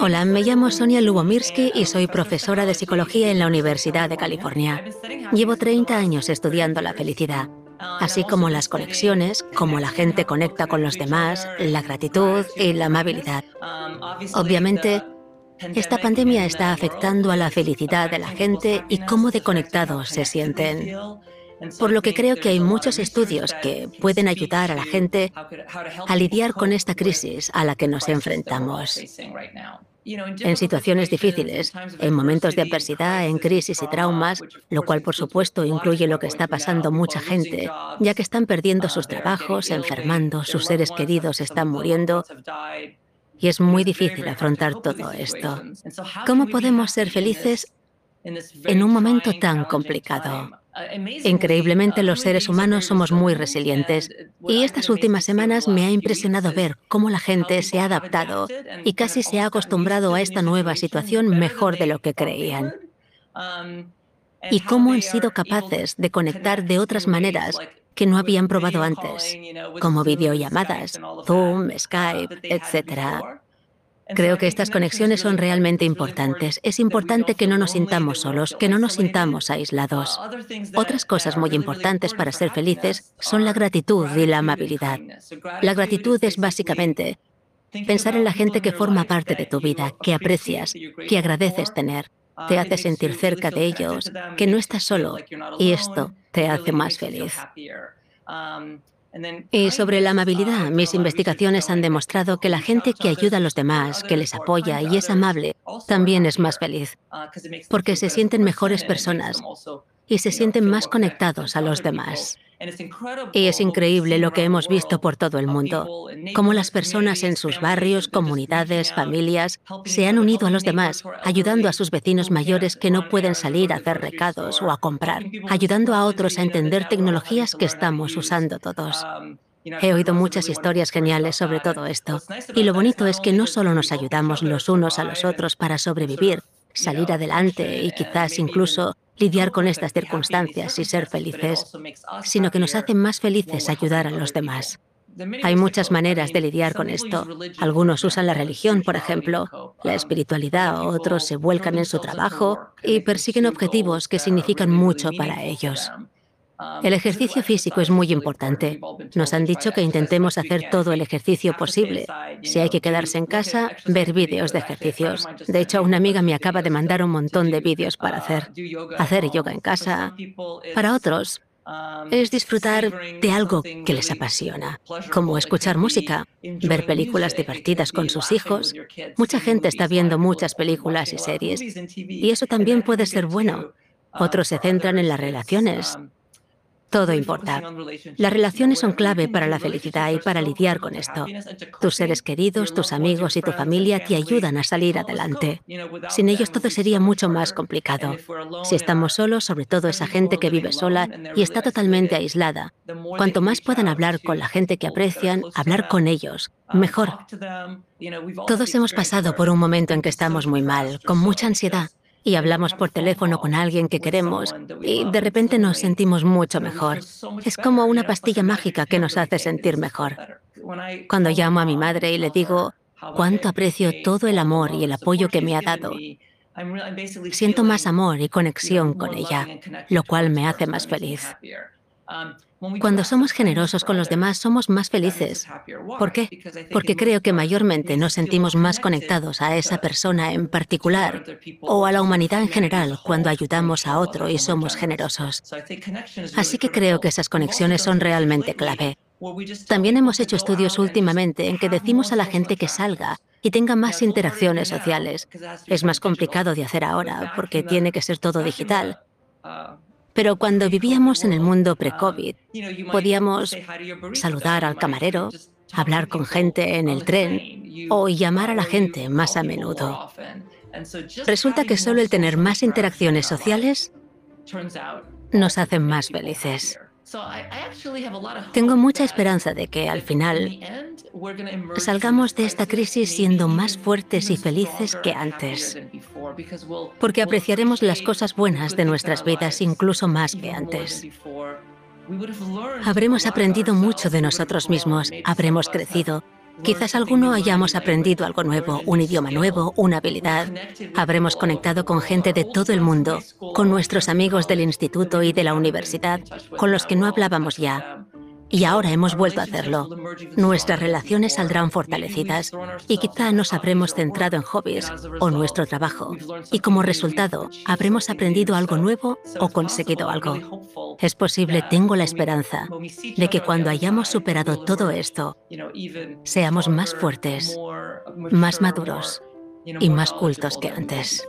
Hola, me llamo Sonia Lubomirsky y soy profesora de psicología en la Universidad de California. Llevo 30 años estudiando la felicidad, así como las conexiones, cómo la gente conecta con los demás, la gratitud y la amabilidad. Obviamente, esta pandemia está afectando a la felicidad de la gente y cómo de conectados se sienten. Por lo que creo que hay muchos estudios que pueden ayudar a la gente a lidiar con esta crisis a la que nos enfrentamos. En situaciones difíciles, en momentos de adversidad, en crisis y traumas, lo cual por supuesto incluye lo que está pasando mucha gente, ya que están perdiendo sus trabajos, enfermando, sus seres queridos están muriendo, y es muy difícil afrontar todo esto. ¿Cómo podemos ser felices en un momento tan complicado? Increíblemente los seres humanos somos muy resilientes y estas últimas semanas me ha impresionado ver cómo la gente se ha adaptado y casi se ha acostumbrado a esta nueva situación mejor de lo que creían. Y cómo han sido capaces de conectar de otras maneras que no habían probado antes, como videollamadas, Zoom, Skype, etc. Creo que estas conexiones son realmente importantes. Es importante que no nos sintamos solos, que no nos sintamos aislados. Otras cosas muy importantes para ser felices son la gratitud y la amabilidad. La gratitud es básicamente pensar en la gente que forma parte de tu vida, que aprecias, que agradeces tener. Te hace sentir cerca de ellos, que no estás solo, y esto te hace más feliz. Y sobre la amabilidad, mis investigaciones han demostrado que la gente que ayuda a los demás, que les apoya y es amable, también es más feliz, porque se sienten mejores personas y se sienten más conectados a los demás. Y es increíble lo que hemos visto por todo el mundo, cómo las personas en sus barrios, comunidades, familias, se han unido a los demás, ayudando a sus vecinos mayores que no pueden salir a hacer recados o a comprar, ayudando a otros a entender tecnologías que estamos usando todos. He oído muchas historias geniales sobre todo esto. Y lo bonito es que no solo nos ayudamos los unos a los otros para sobrevivir, salir adelante y quizás incluso lidiar con estas circunstancias y ser felices, sino que nos hace más felices ayudar a los demás. Hay muchas maneras de lidiar con esto. Algunos usan la religión, por ejemplo, la espiritualidad, otros se vuelcan en su trabajo y persiguen objetivos que significan mucho para ellos. El ejercicio físico es muy importante. Nos han dicho que intentemos hacer todo el ejercicio posible. Si hay que quedarse en casa, ver vídeos de ejercicios. De hecho, una amiga me acaba de mandar un montón de vídeos para hacer. Hacer yoga en casa. Para otros, es disfrutar de algo que les apasiona, como escuchar música, ver películas divertidas con sus hijos. Mucha gente está viendo muchas películas y series, y eso también puede ser bueno. Otros se centran en las relaciones, todo importa. Las relaciones son clave para la felicidad y para lidiar con esto. Tus seres queridos, tus amigos y tu familia te ayudan a salir adelante. Sin ellos todo sería mucho más complicado. Si estamos solos, sobre todo esa gente que vive sola y está totalmente aislada, cuanto más puedan hablar con la gente que aprecian, hablar con ellos, mejor. Todos hemos pasado por un momento en que estamos muy mal, con mucha ansiedad y hablamos por teléfono con alguien que queremos y de repente nos sentimos mucho mejor. Es como una pastilla mágica que nos hace sentir mejor. Cuando llamo a mi madre y le digo cuánto aprecio todo el amor y el apoyo que me ha dado, siento más amor y conexión con ella, lo cual me hace más feliz. Cuando somos generosos con los demás somos más felices. ¿Por qué? Porque creo que mayormente nos sentimos más conectados a esa persona en particular o a la humanidad en general cuando ayudamos a otro y somos generosos. Así que creo que esas conexiones son realmente clave. También hemos hecho estudios últimamente en que decimos a la gente que salga y tenga más interacciones sociales. Es más complicado de hacer ahora porque tiene que ser todo digital. Pero cuando vivíamos en el mundo pre-COVID, podíamos saludar al camarero, hablar con gente en el tren o llamar a la gente más a menudo. Resulta que solo el tener más interacciones sociales nos hace más felices. Tengo mucha esperanza de que al final salgamos de esta crisis siendo más fuertes y felices que antes, porque apreciaremos las cosas buenas de nuestras vidas incluso más que antes. Habremos aprendido mucho de nosotros mismos, habremos crecido Quizás alguno hayamos aprendido algo nuevo, un idioma nuevo, una habilidad. Habremos conectado con gente de todo el mundo, con nuestros amigos del instituto y de la universidad, con los que no hablábamos ya. Y ahora hemos vuelto a hacerlo. Nuestras relaciones saldrán fortalecidas y quizá nos habremos centrado en hobbies o nuestro trabajo. Y como resultado, habremos aprendido algo nuevo o conseguido algo. Es posible, tengo la esperanza, de que cuando hayamos superado todo esto, seamos más fuertes, más maduros y más cultos que antes.